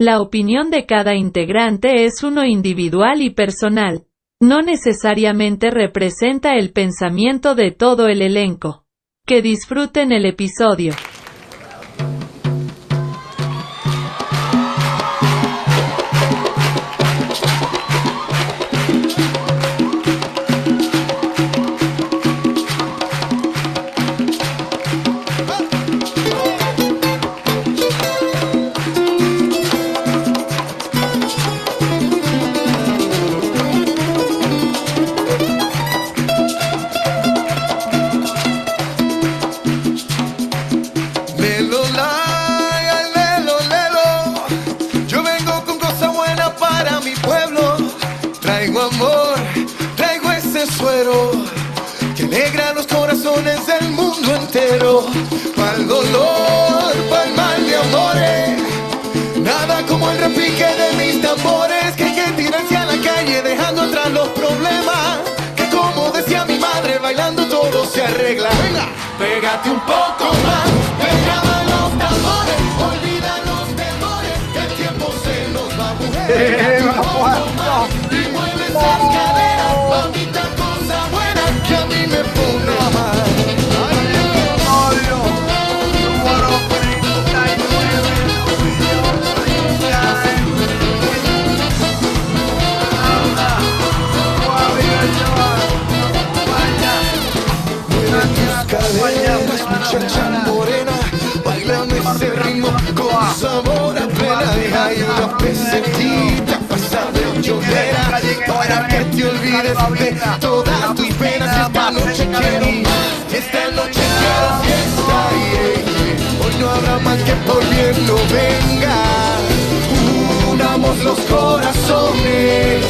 La opinión de cada integrante es uno individual y personal. No necesariamente representa el pensamiento de todo el elenco. Que disfruten el episodio. Pégate un poco más, pegaba los tambores, olvida los temores, que el tiempo se nos va a mujer. con sabor a plena. Deja ahí una pesetita, pasa de llorera, para que te olvides de todas tus penas. Esta noche quiero más, esta noche quiero fiesta. yeah. Hoy no habrá mal que por bien no venga. Unamos los corazones,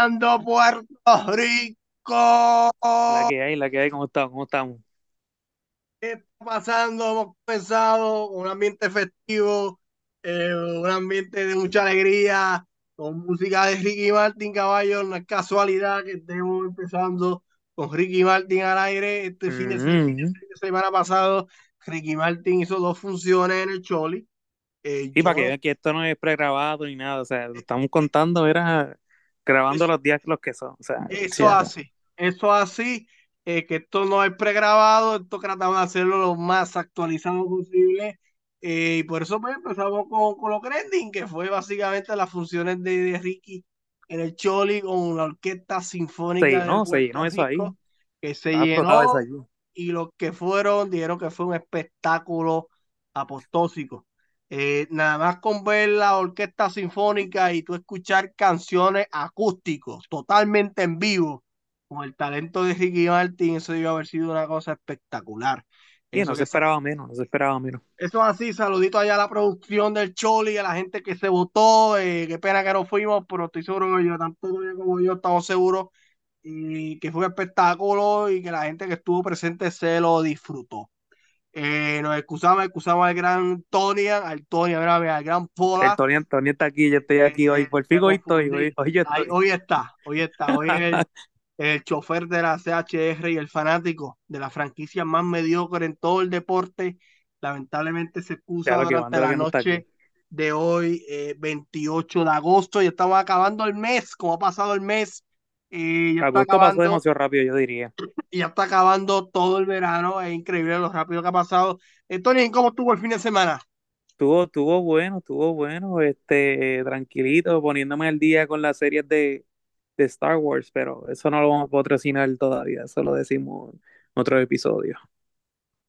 pasando Puerto Rico? La que hay, la que hay, ¿cómo estamos? ¿Cómo estamos? ¿Qué está pasando? Hemos comenzado un ambiente festivo, eh, un ambiente de mucha alegría, con música de Ricky Martin, caballo. No es casualidad que estemos empezando con Ricky Martin al aire. Este fin de semana, Mm, fin de semana pasado, Ricky Martin hizo dos funciones en el Choli. Eh, Y para yo- que vean que esto no es pregrabado ni nada, o sea, lo estamos contando, era grabando los días los que son, o sea, Eso así, eso así, eh, que esto no es pregrabado, esto tratamos de hacerlo lo más actualizado posible, eh, y por eso pues empezamos con, con lo trending, que fue básicamente las funciones de, de Ricky en el Choli con la Orquesta Sinfónica Se llenó, se llenó eso ahí. Que se llenó, y los que fueron dijeron que fue un espectáculo apostósico. Eh, nada más con ver la orquesta sinfónica y tú escuchar canciones acústicos, totalmente en vivo, con el talento de Ricky Martin, eso debió haber sido una cosa espectacular. Sí, Eso no se esperaba menos, no se esperaba menos. eso es así, saludito allá a la producción del Choli, a la gente que se votó, eh, qué pena que no fuimos, pero estoy seguro que yo, tanto tú como yo estamos seguros y que fue un espectáculo y que la gente que estuvo presente se lo disfrutó. Eh, nos excusamos, excusamos al gran Tony, al Tony, a ver, a ver, al gran Pola. El Tony, Tony está aquí, yo estoy aquí hoy, por fin hoy estoy, hoy, hoy yo hoy está, hoy está, hoy es el, el chofer de la CHR y el fanático de la franquicia más mediocre en todo el deporte. Lamentablemente se excusa Claro durante la noche aquí. de hoy, eh, 28 de agosto. Ya estamos acabando el mes, como ha pasado el mes. Y ya está Agosto pasó acabando, demasiado rápido, yo diría. y ya está acabando todo el verano. Es increíble lo rápido que ha pasado. Eh, Tony, ¿cómo estuvo el fin de semana? Estuvo, estuvo bueno, estuvo bueno, este, tranquilito, poniéndome al día con las series de, de Star Wars, pero eso no lo vamos a patrocinar todavía, eso lo decimos en otro episodio.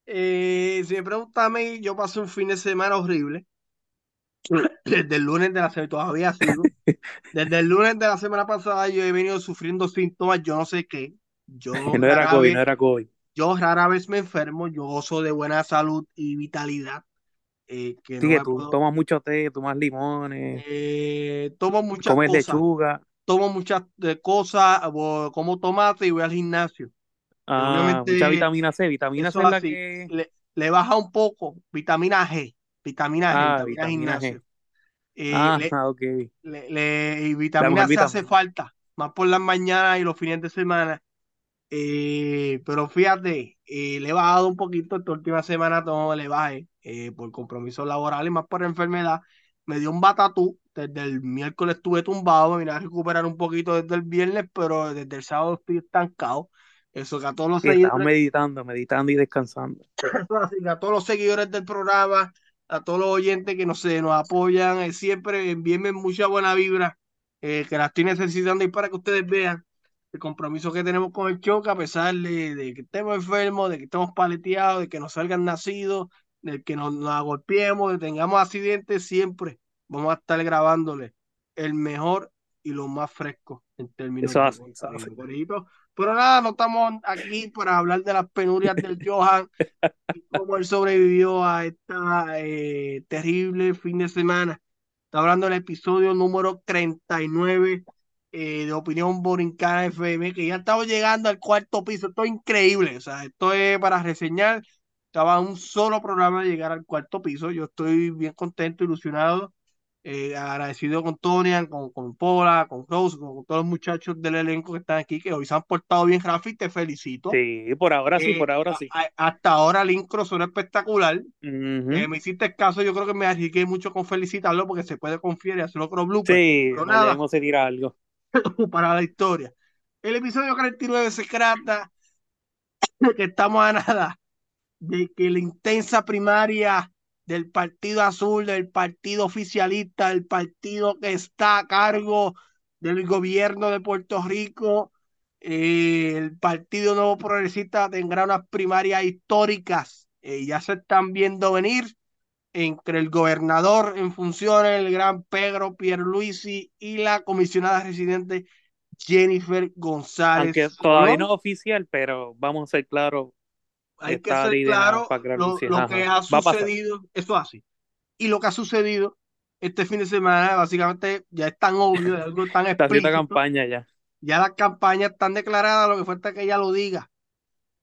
Eh, si me a mí, yo pasé un fin de semana horrible. Desde el lunes de la semana, todavía sigo. Desde el lunes de la semana pasada yo he venido sufriendo síntomas, yo no sé qué. Yo No era rara COVID, vez, no era COVID. yo rara vez me enfermo, yo gozo de buena salud y vitalidad. eh, que no Sí, que tú puedo- tomas mucho té, tomas limones, eh, tomo muchas comes cosas, lechuga. tomo muchas eh, cosas, como tomate y voy al gimnasio. Ah, mucha vitamina C, vitamina C es la así, que... le, le baja un poco, vitamina G, vitamina G, Ah, vitamina vitamina G. gimnasio. Eh, Ah, le- ok. le- le- y vitamina C hace falta, más por las mañanas y los fines de semana. Eh, pero fíjate, eh, le he bajado un poquito esta última semana, todo le bajé por compromisos laborales, más por enfermedad. Me dio un batatú, desde el miércoles estuve tumbado, me vine a recuperar un poquito desde el viernes, pero desde el sábado estoy estancado. Eso que a todos los Sí, seguidores, meditando, meditando y descansando. así que a todos los seguidores del programa, a todos los oyentes que nos, nos apoyan, eh, siempre envíenme mucha buena vibra, eh, que la estoy necesitando y para que ustedes vean el compromiso que tenemos con el show, que a pesar de, de que estemos enfermos, de que estemos paleteados, de que nos salgan nacidos, de que nos, nos agolpeemos, de que tengamos accidentes, siempre vamos a estar grabándole el mejor y lo más fresco en términos Eso de hace, Pero nada, no estamos aquí para hablar de las penurias del Johan y cómo él sobrevivió a esta eh, terrible fin de semana. Está hablando del episodio número 39 eh, de Opinión Borincana FM, que ya estamos llegando al cuarto piso. Esto es increíble. O sea, esto es para reseñar. Estaba un solo programa de llegar al cuarto piso. Yo estoy bien contento, ilusionado, eh, agradecido con Tonian, con, con Pola, con Rose, con, con todos los muchachos del elenco que están aquí, que hoy se han portado bien, Rafi. Te felicito. Sí, por ahora sí, Eh, por ahora sí. a- hasta ahora el incro suena espectacular. Eh, me hiciste caso, yo creo que me arriesgué mucho con felicitarlo porque se puede confiar y hacer otro blooper. Sí, Pero nada, se tira algo. para la historia. El episodio 49 se trata de que estamos a nada de que la intensa primaria del Partido Azul, del Partido Oficialista, del partido que está a cargo del gobierno de Puerto Rico, eh, el Partido Nuevo Progresista tendrá unas primarias históricas. Eh, ya se están viendo venir entre el gobernador en funciones, el gran Pedro Pierluisi, y la comisionada residente Jennifer González. Aunque todavía no es oficial, pero vamos a ser claros, hay que ser claro lo lo, Ajá. que ha sucedido, eso así. Y lo que ha sucedido este fin de semana, básicamente, ya es tan obvio, es algo tan explícito. campaña ya. Ya las campañas están declaradas, lo que falta es que ella lo diga.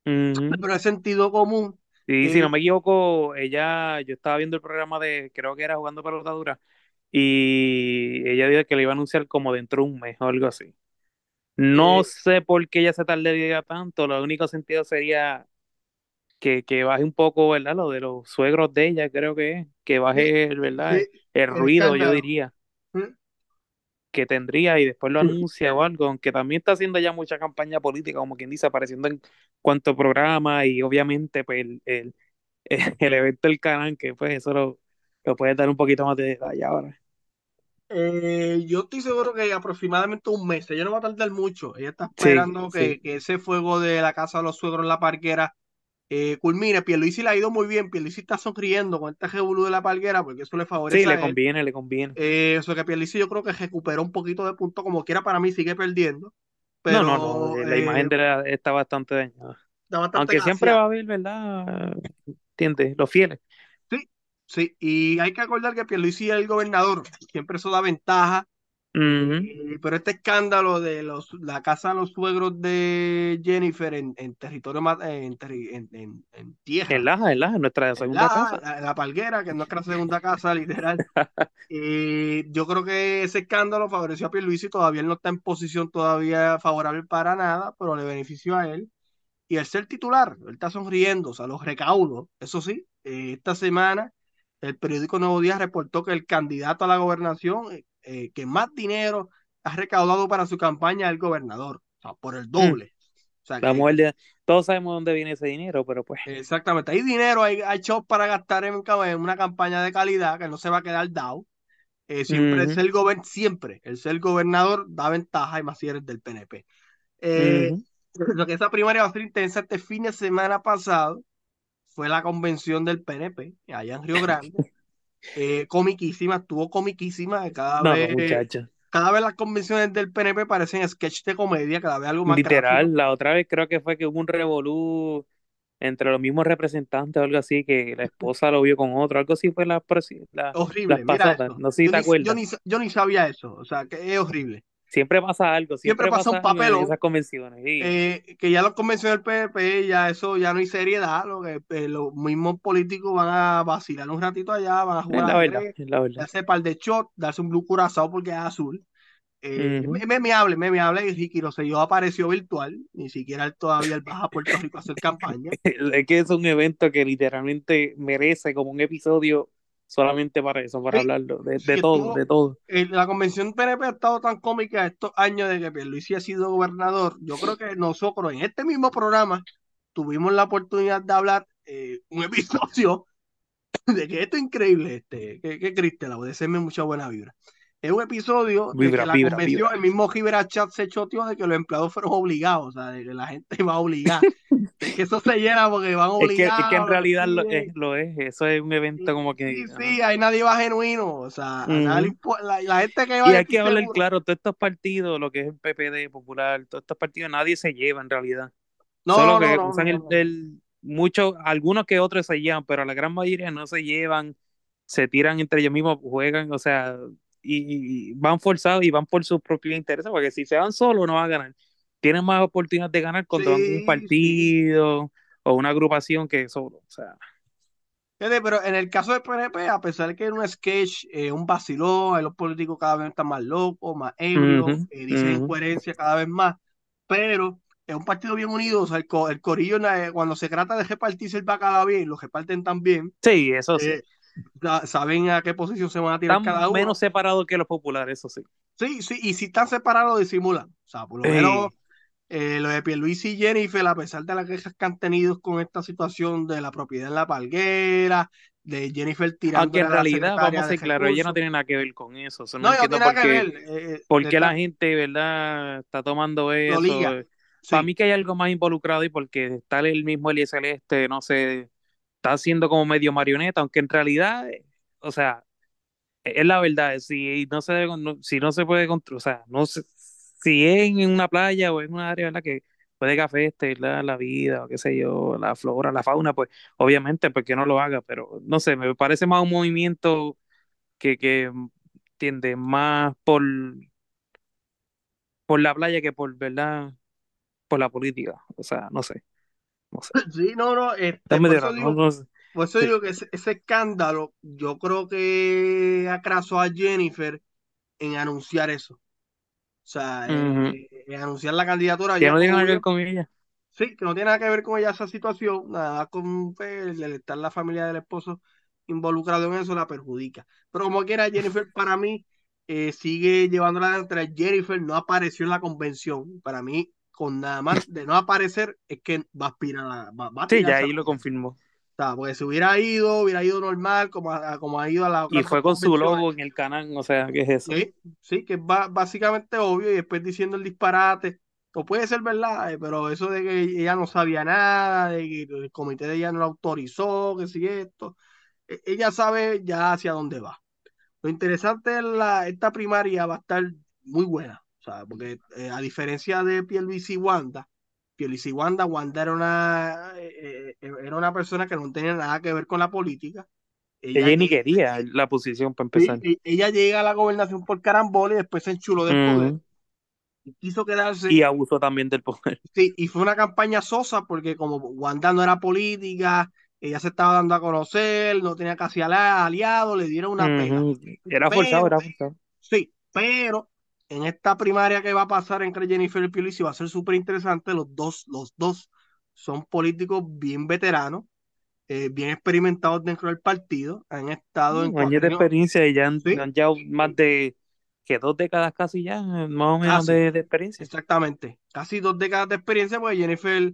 Pero es sentido común. Y si no me equivoco, ella, yo estaba viendo el programa de, creo que era jugando pelotadura, y ella dijo que le iba a anunciar como dentro de un mes o algo así. No eh, sé por qué ella se tardaría tanto, lo único sentido sería que, que baje un poco, ¿verdad? Lo de los suegros de ella, creo que es, que baje, ¿verdad? El el ruido, yo diría, ¿Mm? que tendría y después lo anuncia o algo, aunque también está haciendo ya mucha campaña política, como quien dice, apareciendo en cuanto programa y obviamente pues el, el, el evento del canal, que pues eso lo, lo puede dar un poquito más de detalle ahora. Eh, yo estoy seguro que aproximadamente un mes, ella no va a tardar mucho. Ella está Sí, esperando que, sí. que ese fuego de la casa de los suegros en la parquera eh, culmine. Pierluisi le ha ido muy bien. Pierluisi está sonriendo con este revolú de la parquera porque eso le Sí, favorece le a él. conviene, le conviene. Eh, eso que Pierluisi yo creo que recuperó un poquito de punto, como quiera para mí sigue perdiendo, No, no, no, pero la eh, imagen de la, está bastante dañada. da bastante Aunque siempre va a haber, ¿verdad? ¿Entiendes? Los fieles. Sí, sí, y hay que acordar que Pierluisi es el gobernador, siempre eso da ventaja. Eh, pero este escándalo de los, la casa de los suegros de Jennifer en, en territorio, ma- en, en, en- en tierra, En Laja, en Laja, nuestra segunda casa. la, la Palguera, que es nuestra segunda casa, literal. Eh, yo creo que ese escándalo favoreció a Pierluisi, todavía él no está en posición todavía favorable para nada, pero le benefició a él. Y el ser titular, él está sonriendo, o sea, los recaudos, eso sí, eh, esta semana el periódico Nuevo Día reportó que el candidato a la gobernación eh, que más dinero ha recaudado para su campaña es el gobernador, o sea, por el Mm. doble. O sea, que, de- todos sabemos dónde viene ese dinero, pero pues, exactamente, hay dinero, hay, hay shows para gastar en, una campaña de calidad que no se va a quedar dado. Eh, siempre el ujú, ser gober- siempre el ser gobernador da ventaja y más si eres del PNP. Eh, lo que esa primaria va a ser intensa este fin de semana pasado fue la convención del PNP allá en Río Grande. Eh, comiquísima, estuvo comiquísima. Cada No, no, vez, muchacha. cada vez las convenciones del PNP parecen sketch de comedia, cada vez algo más gráfico. Literal, la otra vez creo que fue que hubo un revolú entre los mismos representantes o algo así, que la esposa lo vio con otro, algo así fue la, la- Horrible, las pasadas, no sé si Yo te ni, yo, acuerdas. ni, yo ni sabía eso, o sea, que es horrible. Siempre pasa algo, Siempre siempre pasa un papelón. esas convenciones. sí. eh, que ya los convenciones del PNP, ya eso ya no hay seriedad, lo que eh, los mismos políticos van a vacilar un ratito allá, van a es jugar la verdad, ajedrez, es la verdad. darse par de shots, darse un blue curazao porque es azul. Eh, Ujú. es memeable, memeable, y Ricky Rosselló apareció virtual, ni siquiera él todavía él baja a Puerto Rico a hacer campaña. Es que es un evento que literalmente merece como un episodio solamente para eso, para Sí, hablarlo, de, todo, de todo. la convención PNP ha estado tan cómica estos años de que Pierluisi ha sido gobernador. Yo creo que nosotros en este mismo programa tuvimos la oportunidad de hablar eh, un episodio de que esto es increíble, este, que, que Cristel, mucha buena vibra. Es un episodio de Vibra, que la convención, vibra. el mismo Gibra Chat se choteó de que los empleados fueron obligados, o sea, de que la gente va a obligar. de que eso se llena porque van Es que, es obligados. que en realidad lo, es, lo es, eso es un evento como que... Sí, sí, ahí nadie va genuino. O sea, nadie la, la gente que va Y de hay que hablar seguro. claro, todos estos partidos, lo que es el PPD popular, todos estos partidos, nadie se lleva en realidad. No, Solo no, que no, usan el, el- muchos, algunos que otros se llevan, pero la gran mayoría no se llevan, se tiran entre ellos mismos, juegan, o sea, y, y van forzados y van por sus propios intereses, porque si se van solos no van a ganar. Tienen más oportunidades de ganar cuando van con un Sí, sí. partido o una agrupación que solo, o sea. Pero en el caso del PNP, a pesar de que es un sketch, eh, un vacilón, los políticos cada vez están más locos, más ebrios, ujú, eh, dicen ujú. incoherencia cada vez más, pero es un partido bien unido, o sea, el, co- el corillo, eh, cuando se trata de repartirse el bacalao bien, lo reparten también, Sí, eso sí. eh, sa- saben a qué posición se van a tirar Están cada uno. menos separados que los populares, eso sí. Sí, sí, y si están separados, disimulan. O sea, por lo menos eh, lo de Pierluisi y Jennifer, a pesar de las quejas que han tenido con esta situación de la propiedad en la palguera, de Jennifer tirando Aunque en la realidad, vamos a ser claros, ella no tiene nada que ver con eso. No, No, no entiendo por qué, ver. eh, eh, por qué la está- gente, ¿verdad?, está tomando eso. Para Sí. mí que hay algo más involucrado y porque está el mismo Elías Celeste, no sé, está haciendo como medio marioneta, aunque en realidad, eh, o sea, es la verdad, si no se si no se puede controlar, o sea, no sé, si es en una playa o en una área, ¿verdad? Que puede que afecte, ¿verdad? La vida, o qué sé yo, la flora, la fauna, pues obviamente, porque no lo haga, pero no sé, me parece más un movimiento que, que tiende más por, por la playa que por, ¿verdad? Por la política, o sea, no sé, no sé. Sí, no, no, este, por eso digo, no, no sé. por eso Sí. digo que ese, ese escándalo, yo creo que acrasó a Jennifer en anunciar eso. O sea, Ujú. eh, en anunciar la candidatura Que no tiene nada que ver con ella. Sí, que no tiene nada que ver con ella esa situación, nada con pues, el estar la familia del esposo involucrado en eso la perjudica. Pero como quiera, Jennifer para mí eh, sigue llevándola entre Jennifer no apareció en la convención. Para mí, con nada más de no aparecer, es que va a aspirar a, va, va a Sí, ya ahí la lo confirmó. O sea, porque si hubiera ido, hubiera ido normal, como, a- como ha ido a las Y fue con su logo en el canal, o sea, ¿qué es eso? Sí, sí, que es básicamente obvio y después diciendo el disparate. O puede ser verdad, eh, pero eso de que ella no sabía nada, de que el comité de ella no la autorizó, que si esto, e- ella sabe ya hacia dónde va. Lo interesante es la, esta primaria va a estar muy buena, sea, porque eh, a diferencia de Pierluisi y Wanda, Pierluisi y Wanda, Wanda era una, eh, eh, era una persona que no tenía nada que ver con la política. Ella, Ella ni quería la posición para empezar. e- ella llega a la gobernación por carambola y después se enchuló del poder y quiso quedarse. Y abusó también del poder. Sí, y fue una campaña sosa porque como Wanda no era política, ella se estaba dando a conocer, no tenía casi aliados, le dieron una pela. Ujú. Era forzado, era forzado. sí, pero en esta primaria que va a pasar entre Jennifer y Pierluisi va a ser súper interesante. Los dos, los dos son políticos bien veteranos, eh, bien experimentados dentro del partido, han estado en Años de experiencia y ya han, Sí. han más de que dos décadas casi ya, más o menos Casi. de, de experiencia. Exactamente, casi dos décadas de experiencia, porque Jennifer,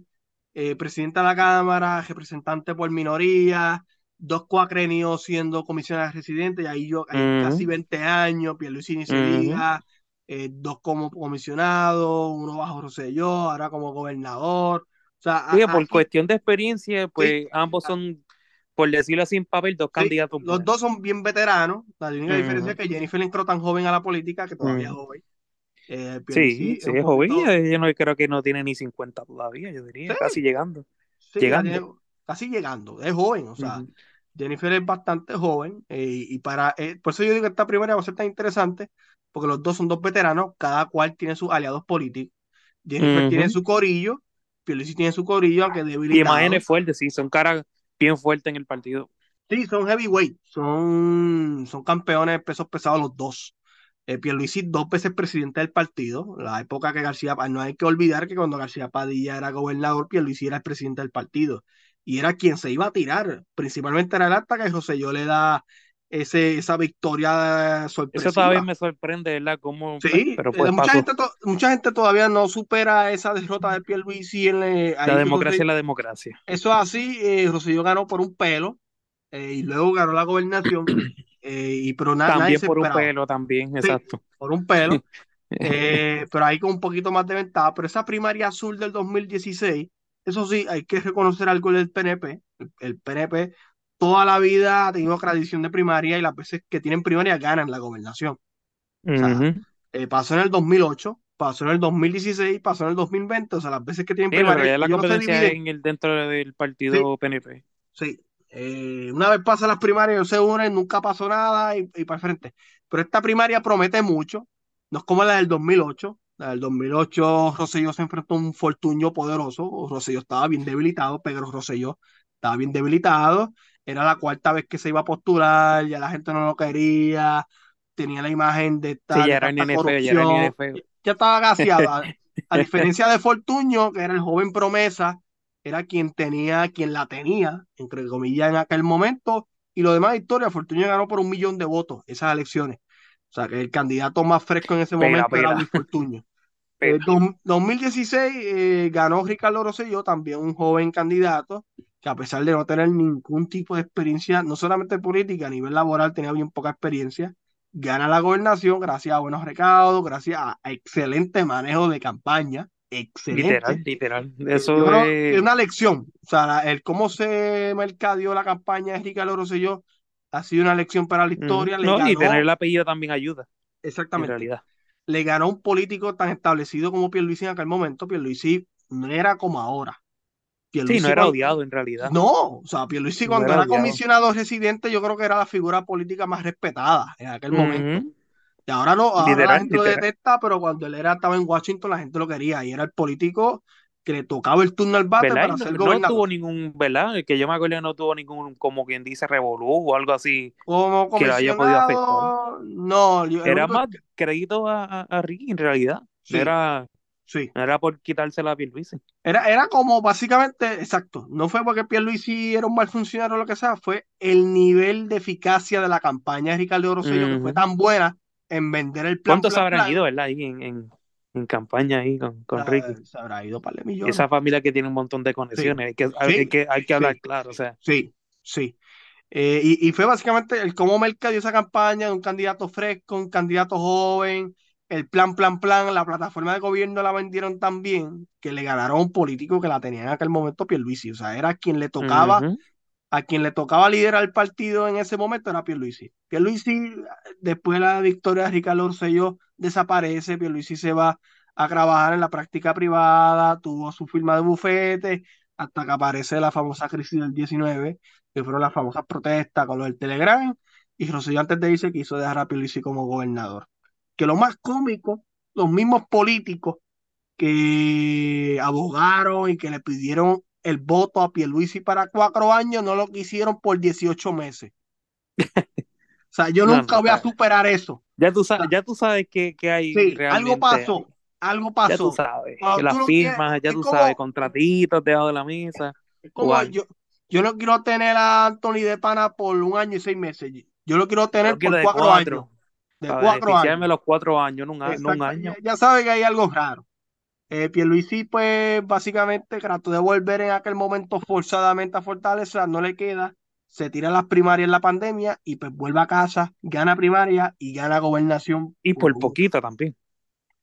eh, presidenta de la Cámara, representante por minoría, dos cuacrenios siendo comisionada residente, y ahí yo, ahí casi 20 años, Pierluisi ni se diga, eh, dos como comisionado, uno bajo Rosselló, ahora como gobernador. O sea, por aquí- cuestión de experiencia, pues ambos son, por decirlo así en papel, dos sí, candidatos los dos son bien veteranos, la única Ujú. diferencia es que Jennifer entró tan joven a la política que todavía es Ujú. joven. Eh, Sí, sí, es joven. Ella, ella no creo que no tiene ni 50 todavía, yo diría, Sí. casi llegando. Llegando. tiene- casi llegando, es joven, o sea. Jennifer es bastante joven eh, y para, eh, por eso yo digo que esta primaria va a ser tan interesante, porque los dos son dos veteranos, cada cual tiene sus aliados políticos. Jennifer tiene su corillo, Pierluisi tiene su corillo, aunque Y debilitado. imágenes fuertes, sí, son caras bien fuertes en el partido. Sí, son heavyweight, son, son campeones de pesos pesados los dos. Eh, Pierluisi dos veces presidente del partido, la época que García, no hay que olvidar que cuando García Padilla era gobernador, Pierluisi era el presidente del partido y era quien se iba a tirar, principalmente era el acta que José yo le da ese, esa victoria sorpresiva. Eso todavía me sorprende, ¿verdad? Cómo, Sí, pero eh, pues mucha, gente mucha gente todavía no supera esa derrota de Pierluisi en eh, La democracia es la democracia. Eso es así, eh, Rosselló ganó por un pelo eh, y luego ganó la gobernación, eh, y, pero También por un pelo, también, Sí. exacto. por un pelo, pero ahí con un poquito más de ventaja. Pero esa primaria azul del 2016, eso sí, hay que reconocer algo del PNP. El PNP toda la vida ha tenido tradición de primaria y las veces que tienen primaria ganan la gobernación. O sea, Ujú. eh, pasó en el 2008, pasó en el 2016, pasó en el 2020, o sea, las veces que tienen Sí, primaria, la no competencia dividen. en el, dentro del partido PNP. Sí, eh, una vez pasan las primarias, ellos se unen, nunca pasó nada y, y para el frente. Pero esta primaria promete mucho, no es como la del 2008. La del 2008, Rosselló se enfrentó a un Fortuño poderoso. Rosselló estaba bien debilitado, Pedro Rosselló estaba bien debilitado. Era la cuarta vez que se iba a postular, ya la gente no lo quería. Tenía la imagen de, esta, Sí, de ya era tanta nene feo, ya era corrupción. feo. Ya estaba gaseado. A, diferencia de Fortuño, que era el joven promesa, era quien tenía, quien la tenía, entre comillas, en aquel momento. Y lo demás, historia, Fortuño ganó por un millón de votos esas elecciones. O sea, que el candidato más fresco en ese momento era pela. Luis Fortuño. Eh, dos- 2016 eh, ganó Ricardo Rosselló, también un joven candidato, que a pesar de no tener ningún tipo de experiencia, no solamente política, a nivel laboral tenía bien poca experiencia, gana la gobernación gracias a buenos recaudos, gracias a, excelente manejo de campaña, excelente. Literal, literal. Eso es es. una lección. O sea, el cómo se mercadeó la campaña de Ricardo Rosselló ha sido una lección para la historia. No, y tener el apellido también ayuda, en exactamente, realidad. le ganó un político tan establecido como Pierluisi en aquel momento. Pierluisi no era como ahora. Sí, Pierluisi no era odiado en realidad. No, o sea, Pierluisi No cuando era era comisionado residente, yo creo que era la figura política más respetada en aquel momento. Y ahora no, ahora la Literal, gente lo literal. detesta, pero cuando él era, estaba en Washington, la gente lo quería. Y era el político que le tocaba el turno al bate ¿Verdad? para ser no, no gobernador. tuvo ningún, ¿verdad? El que yo me acuerdo no tuvo ningún, como quien dice, revolú o algo así Como que lo haya podido afectar. no, yo- Era más crédito a, a, a Ricky en realidad. Sí. No era, sí, era por quitársela a Pierluisi. era, era como básicamente, exacto, no fue porque Pierluisi era un mal funcionario o lo que sea, fue el nivel de eficacia de la campaña de Ricardo Rosselló que fue tan buena en vender el plan, ¿Cuántos plan, habrán plan. ido, verdad? Ahí en, en, en campaña ahí con, con Ah, Ricky. Se habrá ido para millones. esa familia que tiene un montón de conexiones. Hay que, hay, Sí, que, hay que hablar sí. claro. O sea, Sí, sí. Eh, y, y fue básicamente el cómo mercadeó esa campaña de un candidato fresco, un candidato joven, el plan, plan, plan, la plataforma de gobierno la vendieron tan bien que le ganaron a un político que la tenía en aquel momento Pierluisi. O sea, era quien le tocaba, a quien le tocaba liderar el partido en ese momento era Pierluisi. Pierluisi, después de la victoria de Ricardo Rosselló, desaparece, Pierluisi se va a trabajar en la práctica privada, tuvo su firma de bufete, hasta que aparece la famosa crisis del 19, que fueron las famosas protestas con lo del Telegram, y Rosselló antes de irse quiso dejar a Pierluisi como gobernador. Que lo más cómico, los mismos políticos que abogaron y que le pidieron el voto a Pierluisi para cuatro años, no lo quisieron por 18 meses. O sea, yo No, nunca no, voy a superar eso. Ya tú sabes, ya tú sabes que, que hay Sí, realmente. algo pasó, algo Ya tú pasó. sabes. Tú las quieres- firmas, ya tú como- sabes, contratitos debajo de la mesa. Es como yo, yo no quiero tener a Anthony de Pana por un año y seis meses. Yo lo quiero tener por cuatro, años. De para cuatro años. los cuatro años, no un, no un año. Ya, ya sabe que hay algo raro. Eh, Pierluisi, pues, básicamente trató de volver en aquel momento forzadamente a Fortaleza, no le queda, se tira las primarias en la pandemia y pues vuelve a casa, gana primaria y gana gobernación. Y por un- poquito también.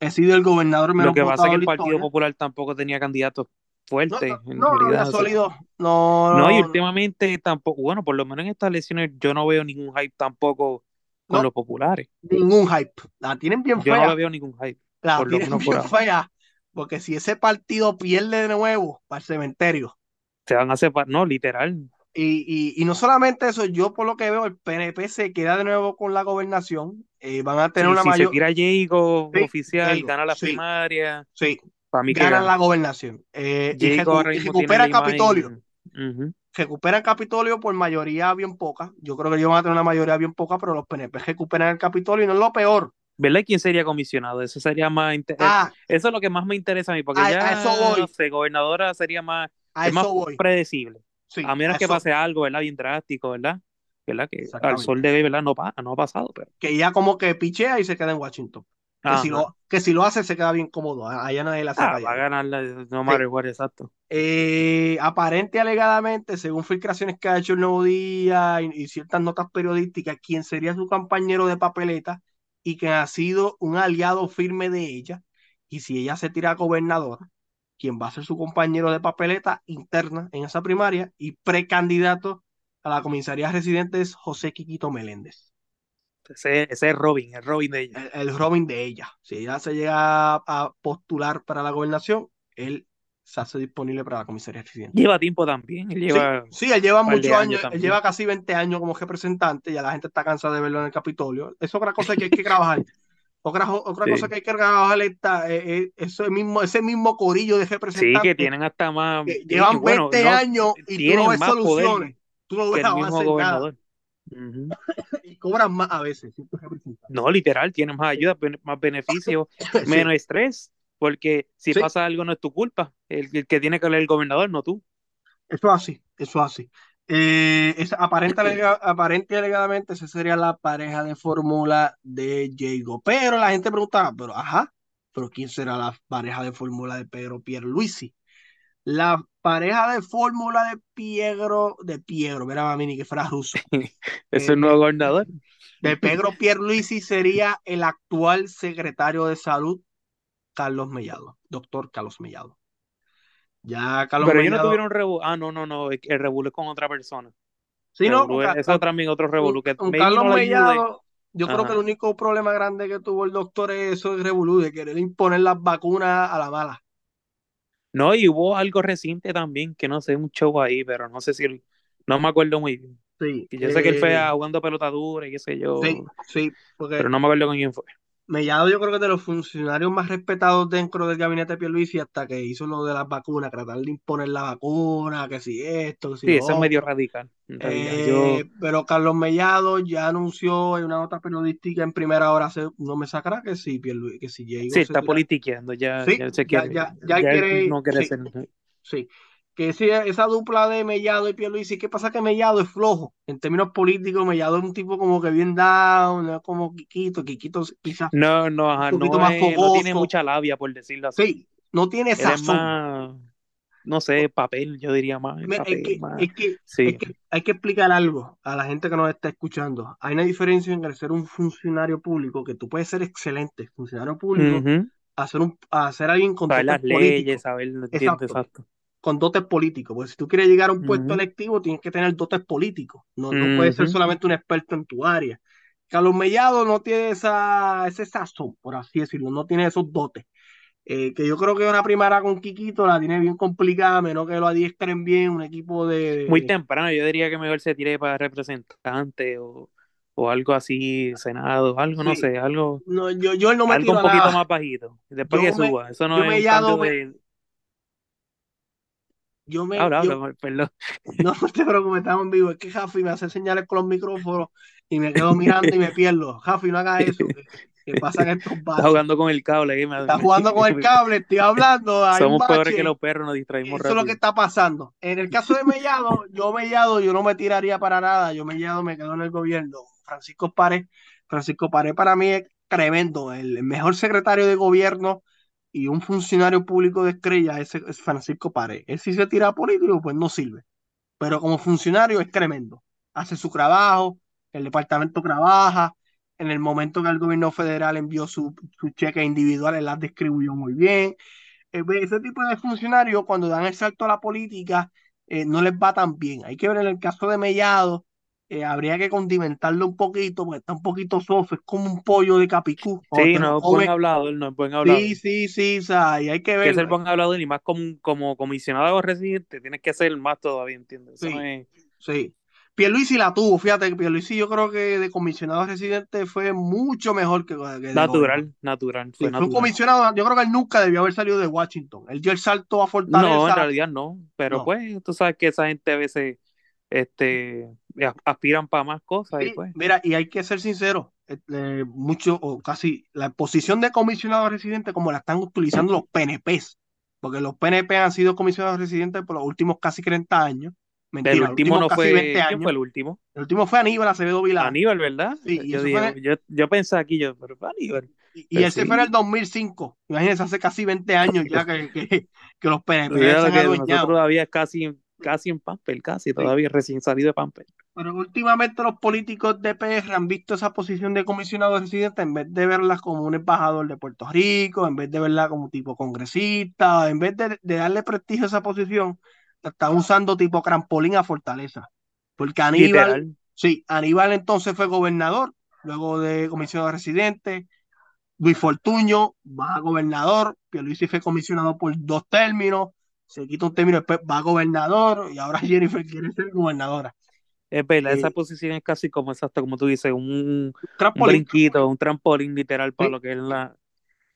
He sido el gobernador menos Lo que pasa es que el Partido. Popular tampoco tenía candidatos No, fuertes, no, en no, no realidad. había o sea. sólido. No, No, y no, últimamente tampoco, bueno, por lo menos en estas elecciones yo no veo ningún hype tampoco con No. los populares. ningún hype. La tienen bien Yo no fea. le veo ningún hype, La por tienen bien fea. Porque si ese partido pierde de nuevo para el cementerio, Se van a separar, no, literal. Y, y, y no solamente eso, yo por lo que veo, el PNP se queda de nuevo con la gobernación. eh, van a tener Si, una si se mayor. tira Jacob Sí, oficial, Jacob, gana la sí. primaria, Sí, para mí ganan gana. la gobernación. eh, y, recu- tiene recupera la imagen- Capitolio. Ujú. Recuperan Capitolio por mayoría bien poca. Yo creo que ellos van a tener una mayoría bien poca, pero los PNP recuperan el Capitolio y no es lo peor. ¿Verdad? ¿Quién sería comisionado? Eso sería más inter- Ah, Eso es lo que más me interesa a mí, porque A- a ya, eso voy. no sé, gobernadora sería más, a es más voy. predecible. Sí, a menos a que eso- pase algo, ¿verdad? Bien drástico, ¿verdad? ¿Verdad? Que al sol de hoy, ¿verdad? No, no ha pasado, pero... que ya como que pichea y se queda en Washington. Que si, lo, que si lo hace se queda bien cómodo. Allá nadie la Ah, saca. va a ganar la, no matter what, exacto. Eh, aparente alegadamente, según filtraciones que ha hecho el Nuevo Día y, y ciertas notas periodísticas, quien sería su compañero de papeleta y que ha sido un aliado firme de ella. Y si ella se tira a gobernadora, quien va a ser su compañero de papeleta interna en esa primaria y precandidato a la comisaría residente es José Quiquito Meléndez. Ese, ese es Robin, el Robin de ella. el, el Robin de ella. Si ella se llega a, a postular para la gobernación, él se hace disponible para la comisaría residente. Lleva tiempo también, él Sí, lleva... sí, él lleva muchos años años, él lleva casi 20 años como representante, ya la gente está cansada de verlo en el Capitolio. Es otra cosa que hay que trabajar. Otra, otra Sí. cosa que hay que trabajar está eh, eh, ese mismo, ese mismo corillo de Sí, representantes que tienen hasta más... que sí, llevan bueno, 20 no, años y tú no ves soluciones. Tú no que ves el mismo avance en nada. Y cobran más a veces. No, literal, tienen más ayuda, más beneficios, Sí. menos estrés, porque si Sí. pasa algo no es tu culpa, el, el que tiene que hablar el gobernador, no tú. Eso es así, eso es así. Eh, es, aparente, alega- aparente y alegadamente esa sería la pareja de fórmula de Diego. Pero la gente preguntaba, pero ajá, pero ¿quién será la pareja de fórmula de Pedro Pierluisi? La pareja de fórmula de Piero, de Piero, mira mí ni que fuera ruso. Es Eh, el nuevo gobernador. De Pedro Pierluisi sería el actual secretario de salud, Carlos Mellado, doctor Carlos Mellado. Ya Carlos Pero ellos no tuvieron revu Ah, no, no, no, el el revuelo es con otra persona. Sí, no, Revolú es- también otro. Que maybe Carlos no. Mellado, yo creo que el único problema grande que tuvo el doctor es eso de revolú, de querer imponer las vacunas a la mala. No, y hubo algo reciente también, que no sé, un show ahí, pero no sé si él- no me acuerdo muy bien. Sí, yo sé que él fue eh, jugando pelota dura y qué sé yo, sí, sí, porque pero no me acuerdo con quién fue. Mellado yo creo que es de los funcionarios más respetados dentro del gabinete de Pierluisi hasta que hizo lo de las vacunas, tratar de imponer la vacuna, que si esto, que si Sí, eso es medio radical. Eh, yo, pero Carlos Mellado ya anunció en una nota periodística en primera hora, no me sacará que si Pierluisi, que si Diego sí, está politiqueando, ya, Sí, ya se quiere, ya- ya él él quiere- no quiere sí. ser. Sí, que ese- esa dupla de Mellado y Pierluisi, ¿qué pasa? Que Mellado es flojo. En términos políticos, Mellado es un tipo como que bien down, no es como Quiquito. Quiquito quizás, No, no, ajá, Un poquito no, más es- no tiene mucha labia, por decirlo así. sí, no tiene Él es sazón. más, no sé, papel, yo diría más, papel, Es que, más. es que, Sí. es que hay que explicar algo a la gente que nos está escuchando. Hay una diferencia entre ser un funcionario público, que tú puedes ser excelente funcionario público, Ujú. a ser, un, a ser alguien con Saber las políticos. leyes, saber, Exacto. exacto. Con dotes políticos, porque si tú quieres llegar a un puesto electivo, tienes que tener dotes políticos, no, no puedes ser solamente un experto en tu área. Carlos Mellado no tiene esa, ese sazón, por así decirlo, no tiene esos dotes. Eh, que yo creo que una primera con Quiquito la tiene bien complicada, menos que lo adiestren bien, un equipo de... Muy temprano, yo diría que mejor se tire para representante o, o algo así, senado, algo, no sé, algo, No, yo, yo no me algo un poquito nada. más bajito. Después Yo que me- suba, eso no yo es me un llamo- cambio de... Yo me, yo- habla, perdón. no te preocupes, estamos en vivo. Es que Jafi me hace señales con los micrófonos y me quedo mirando y me pierdo. Jafi, no hagas eso. Que, que pasan estos Está jugando con el cable. aquí Está jugando con el cable, estoy hablando. hay Somos peores que los perros, nos distraímos Eso es lo que está pasando. En el caso de Mellado, yo Mellado, yo no me tiraría para nada. Yo Mellado me quedo en el gobierno. Francisco Párez, Francisco Párez para mí es tremendo. El mejor secretario de gobierno y un funcionario público de estrella es, es Francisco Párez. Él si se tira a político, pues no sirve. Pero como funcionario es tremendo. Hace su trabajo, el departamento trabaja. En el momento que el gobierno federal envió su, su cheque individual, él las distribuyó muy bien eh, ve, ese tipo de funcionarios cuando dan el salto a la política eh, no les va tan bien. Hay que ver en el caso de Mellado, eh, habría que condimentarlo un poquito porque está un poquito soft, es como un pollo de capicú. Sí, no es buen hablador, no es buen hablador. sí, sí, sí, o sea, y hay que que ver. ser buen hablador y más como, como comisionado residente, tienes que ser más todavía, ¿entiendes? Eso Sí. no es- Sí. Pierluisi la tuvo, fíjate que Pierluisi yo creo que de comisionado residente fue mucho mejor que, que de natural, natural, Sí, fue fue un comisionado, yo creo que él nunca debió haber salido de Washington. Él dio el salto a Fortaleza. No, en realidad no, pero No. pues tú sabes que esa gente a veces este, aspiran para más cosas. y pues, mira, y hay que ser sincero, este, mucho o casi la posición de comisionado residente como la están utilizando los PNPs, porque los PNP han sido comisionados residentes por los últimos casi 30 años. Mentira, el último no fue, 20 ¿quién años. fue el último? El último fue Aníbal Acevedo Vilá. Aníbal, ¿verdad? Sí, yo, digo, yo, yo pensé aquí, yo, pero fue Aníbal. Y, y Pues ese sí. fue en el 2005. Imagínense, hace casi 20 años ya que, que, que los PNP Mira se lo han que adueñado. nosotros todavía casi, casi en Pamper, casi, todavía recién salido de Pamper. Pero últimamente los políticos de PR han visto esa posición de comisionado residente en vez de verla como un embajador de Puerto Rico, en vez de verla como tipo congresista, en vez de, de darle prestigio a esa posición, la están usando tipo trampolín a Fortaleza. Porque Aníbal, Literal. sí, Aníbal entonces fue gobernador, luego de comisionado residente. Luis Fortuño va a gobernador, Pierluisi fue comisionado por dos términos, se quita un término, después va a gobernador y ahora Jennifer quiere ser gobernadora. Es verdad, esa Eh, posición es casi como exacto, como tú dices, un, un brinquito, un trampolín literal para Sí. lo que es la.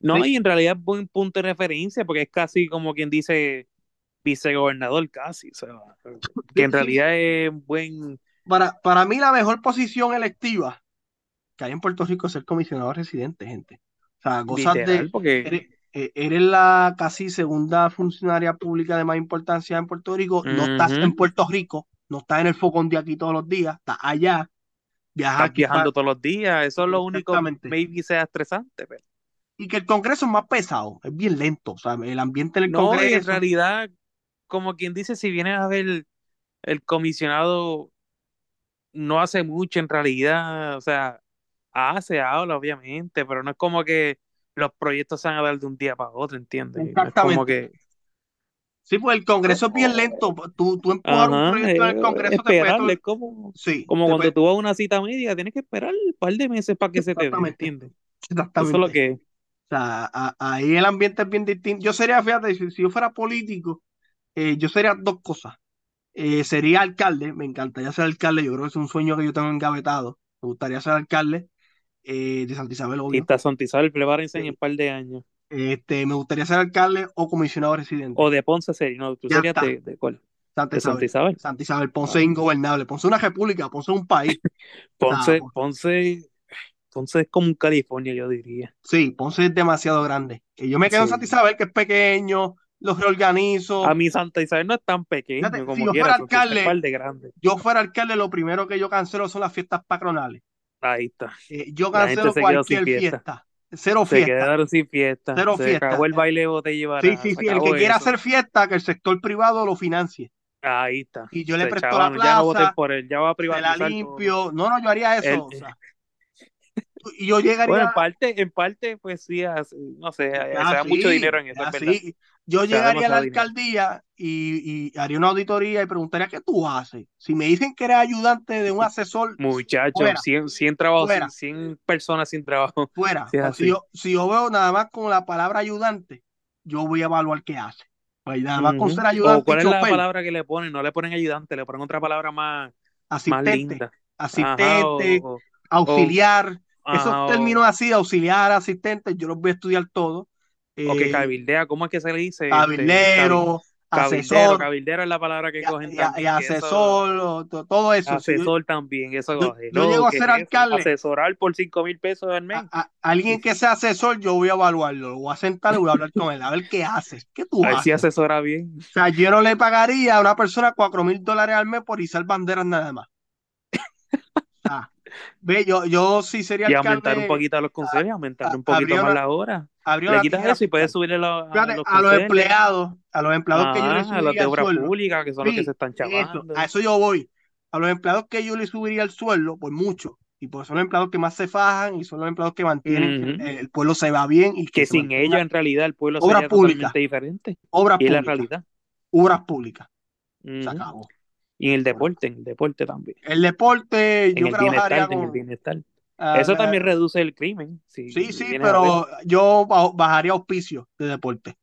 No, Sí. y en realidad es buen punto de referencia, porque es casi como quien dice vicegobernador, casi. O sea, que en realidad es buen. Para, para mí la mejor posición electiva que hay en Puerto Rico es ser comisionado residente, gente. O sea, gozas Literal, de... porque Eres, eh, eres la casi segunda funcionaria pública de más importancia en Puerto Rico. No estás en Puerto Rico, no estás en el fogón de aquí todos los días, estás allá, viajas estás aquí viajando todos los días. Eso es lo único, Exactamente. maybe sea estresante, pero. y que el Congreso es más pesado, es bien lento. O sea, el ambiente en el No, y en Congreso. realidad, como quien dice, si vienes a ver el comisionado no hace mucho en realidad, o sea, hace, habla, obviamente, pero no es como que los proyectos se van a dar de un día para otro, ¿entiendes? No es como Exactamente. que, Sí, pues el Congreso es bien lento. Tú, tú empujar un ajá, proyecto en el es Congreso esperarle, como, Sí, como cuando tú vas a una cita médica, tienes que esperar un par de meses para que se te dé, Exactamente. ¿entiendes? Eso exactamente. es lo que es. O sea, a- ahí el ambiente es bien distinto. Yo sería, fíjate, si, si yo fuera político, eh, yo sería dos cosas. Eh, sería alcalde, me encantaría ser alcalde, yo creo que es un sueño que yo tengo engavetado. Me gustaría ser alcalde eh, de Santa Isabel, Y obvio. está Santa Isabel, prepárense en Sí. un par de años. Este, me gustaría ser alcalde o comisionado residente. O de Ponce sería, no, tú Ya serías de, de cuál? Santa De Santa Isabel. Isabel. Santa Isabel, Ponce Ah. es ingobernable, Ponce es una república, Ponce es un país. Ponce, Ponce- Ponce, Ponce es como un California, yo diría. Sí, Ponce es demasiado grande. Y yo me quedo en Sí. Santa Isabel, que es pequeño, los reorganizo. A mi Santa Isabel no es tan pequeño Fíjate, si como yo quiera, fuera Isabel alcalde- de grande. Yo fuera alcalde, lo primero que yo cancelo son las fiestas patronales. Ahí está. Eh, yo La cancelo se cualquier fiesta. fiesta. Cero Se fiesta. quedaron sin fiesta. Cero se fiesta. acabó el baile de botella Sí, sí, se sí. El que quiera eso. hacer fiesta, que el sector privado lo financie. Ahí está. Y yo le Se presto la Ya no voten plaza, por él, ya va a Se la privatizar todo. limpio. No, no, yo haría eso. El- o sea. Y yo llegaría. Bueno, en parte, en parte, pues sí, no sé, se Ah, da mucho dinero en eso, ah, es verdad. sí. Yo llegaría a la alcaldía y, y haría una auditoría y preguntaría qué tú haces. Si me dicen que eres ayudante de un asesor, Muchachos, Fuera. 100, 100 trabajos, Fuera. 100 personas sin trabajo. fuera. Si, yo, si yo veo nada más con la palabra ayudante, yo voy a evaluar qué hace. Pues nada más con ser ayudante O cuál es la chofer, palabra que le ponen, no le ponen ayudante, le ponen otra palabra más, más asistente, linda. asistente, Ajá, o, o- auxiliar. Esos ajá, o- términos así, auxiliar, asistente, yo los voy a estudiar todos. O que Eh, cabildea, ¿cómo es que se le dice? Este, cabildero, Cabildero, asesor, cabildero es la palabra que cogen y- también. asesor, todo eso. Asesor también, eso coge. yo No, llego a ¿qué ser alcalde. Asesorar por 5 mil pesos al mes. a- a- alguien que sea asesor, yo voy a evaluarlo, lo voy a sentar y voy a hablar con él, a ver qué hace, qué tú a ver si haces. asesora bien. O sea, yo no le pagaría a una persona cuatro mil dólares al mes por izar banderas nada más. Sea, ve, yo, yo sí sería Y aumentar alcalde, un poquito a los consejos, aumentar a- un poquito más una- la hora. Le quitas eso y puedes subirle lo- a Fíjate, los a los empleados, a los empleados que yo le Ah, a los subiría de obra sueldo. pública, que son los que Sí, se están eso, chavando. a eso yo voy. A los empleados que yo le subiría el sueldo, por mucho. Y pues son los empleados que más se fajan y son los empleados que mantienen que Ujú. el, el pueblo se va bien y que, Que se sin ellos, en realidad, el pueblo Obra sería pública. diferente. obras Y es la públicas. realidad. Obras públicas. Se Ujú. acabó. Y en el deporte, en el deporte también. El deporte, En yo el trabajaría bienestar, en el bienestar. ah, Eso también reduce el crimen. Si Sí, sí, pero yo ba- bajaría auspicio de deporte.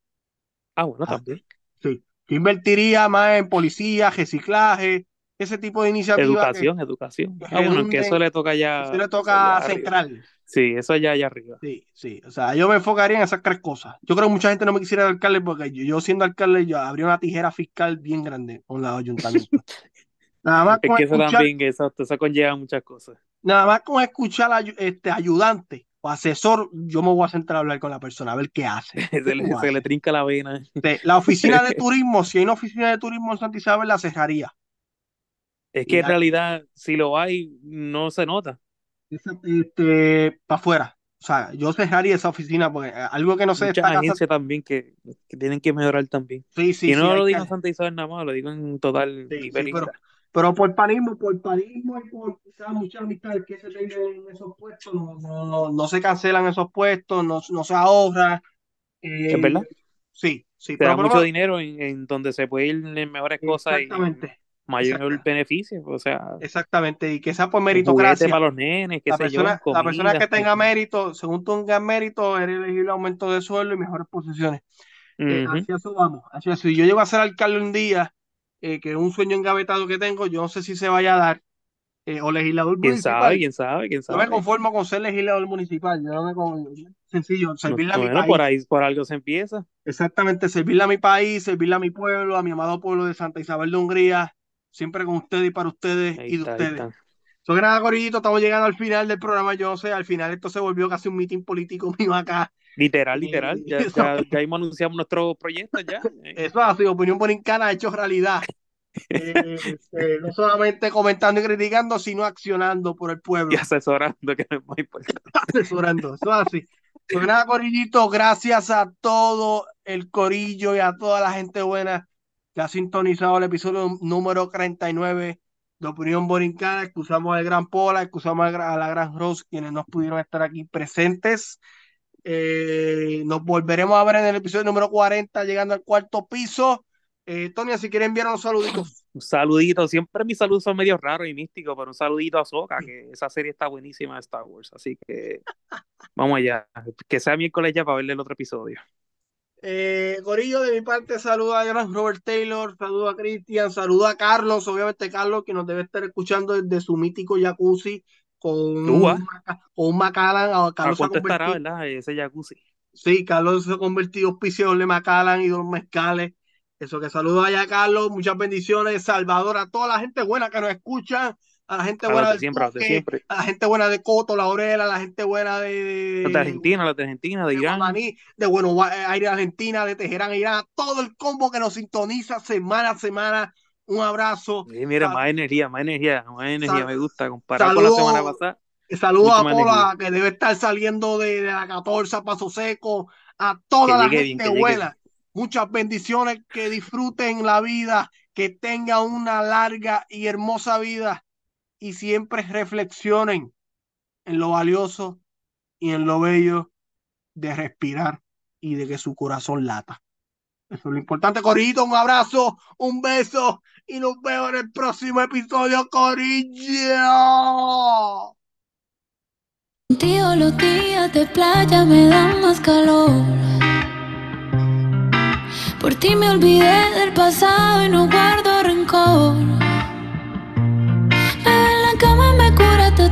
Ah, bueno, Ah, también. Sí. Yo invertiría más en policía, reciclaje, ese tipo de iniciativas que, Educación, educación. que Ah, bueno, que eso le toca ya. se le eso toca central. Sí, eso ya allá arriba. Sí, sí. O sea, yo me enfocaría en esas tres cosas. Yo creo que mucha gente no me quisiera de alcalde porque yo, yo siendo alcalde yo habría una tijera fiscal bien grande con los ayuntamientos. Nada más Es con que eso escuchar, también, exacto, eso conlleva muchas cosas. nada más con escuchar ayu- este ayudante o asesor, yo me voy a sentar a hablar con la persona, a ver qué hace. Se ¿Qué tú le, se le haces? trinca la vena. Este, La oficina de turismo, si hay una oficina de turismo en Santa Isabel, la cerraría. Es Y que en realidad, si lo hay, no se nota. Este, para afuera. O sea, yo cerraría esa oficina porque eh, algo que no se Muchas agencias también que, que tienen que mejorar también. Sí, sí, y no sí, lo que- digo en Santa Isabel nada más, lo digo en total Sí, sí, y pero, pero por panismo, por panismo y por quizás muchas amistades que se tengan en esos puestos, no, no, no se cancelan esos puestos, no, no se ahorra. eh, ¿Es verdad? Sí, sí. Pero da mucho dinero en, en donde se puede ir en mejores cosas y Exactamente, mayor beneficio. O sea, exactamente. Y que sea por meritocracia. para los nenes, qué La sé persona, yo, la persona que comida. tenga mérito, según tenga mérito, eres elegible aumento de sueldo y mejores posiciones. Eh, hacia eso vamos. Hacia eso. Si yo llego a ser alcalde un día, eh, que es un sueño engavetado que tengo, yo no sé si se vaya a dar, eh, o legislador ¿Quién municipal. sabe? ¿Quién sabe? ¿Quién Yo me sabe? conformo con ser legislador municipal. Yo no me con... Sencillo, servirle a mi Bueno, país. por ahí, por algo se empieza. Exactamente, servirle a mi país, servirle a mi pueblo, a mi amado pueblo de Santa Isabel de Hungría, siempre con ustedes y para ustedes Ahí y de está, ustedes. So que nada, Corillito, estamos llegando al final del programa. Yo no sé, al final esto se volvió casi un meeting político mío acá. Literal, Eh, literal. Ya, eso- ya, ya hemos anunciado nuestros proyectos ya. Eh, Eso ha sido opinión borincana hecho realidad. Eh, no solamente comentando y criticando, sino accionando por el pueblo. Y asesorando, que no es muy importante. asesorando. Eso es así. Pues nada, Corillito, gracias a todo el Corillo y a toda la gente buena que ha sintonizado el episodio número 39 de Opinión Borincana. Excusamos al Gran Pola, excusamos a la Gran Rose, quienes no pudieron estar aquí presentes. Eh, nos volveremos a ver en el episodio número 40, llegando al cuarto piso. Eh, Tonia, si quieren enviar unos saluditos. Un saludito. Siempre mis saludos son medio raros y místicos, pero un saludito a Soca, que esa serie está buenísima de Star Wars. Así que vamos allá. Que sea miércoles ya para verle el otro episodio. Eh, Corillo, de mi parte, saludo a Robert Taylor, saludo a Cristian, saludo a Carlos, obviamente Carlos, que nos debe estar escuchando desde su mítico jacuzzi con, un, Maca- con un Macallan. ¿A Carlos se ha cuánto estará, verdad? Ese jacuzzi. sí, Carlos se ha convertido en auspiciador de Macallan y de los mezcales. Eso que saludo allá, Carlos, muchas bendiciones, Salvador, a toda la gente buena que nos escucha, a la gente A buena de siempre, a siempre. la gente buena de Coto, La Orela, a la gente buena de, Los de de, Argentina, los de Argentina, de de Irán. Guamaní, de Buenos Aires, Argentina, de Teherán, Irán, todo el combo que nos sintoniza semana a semana. Un abrazo. Sí, mira, Sal- más energía, más energía, más energía, Sal- me gusta. Comparado con la semana pasada. Saludos a Pola, que debe estar saliendo de, de la 14 a Paso Seco, a toda Que la llegue gente bien, que llegue buena. Muchas bendiciones, que disfruten la vida, que tengan una larga y hermosa vida y siempre reflexionen en lo valioso y en lo bello de respirar y de que su corazón lata. Eso es lo importante, Corillito. Un abrazo, un beso y nos vemos en el próximo episodio, Corillo. Contigo los días de playa me dan más calor. Por ti me olvidé del pasado y no guardo rencor.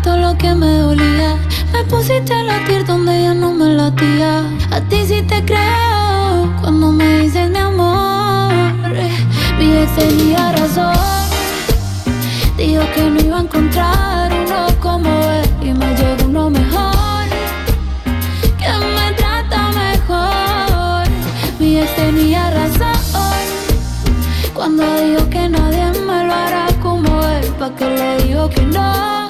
todo lo que me dolía. Me pusiste a latir donde ya no me latía. A ti sí te creo cuando me dices mi amor. Mi ex tenía razón. Dijo que no iba a encontrar uno como él y me llegó uno mejor. Que me trata mejor. Mi ex tenía razón. Cuando dijo que nadie me lo hará como él, pa' que le digo que no.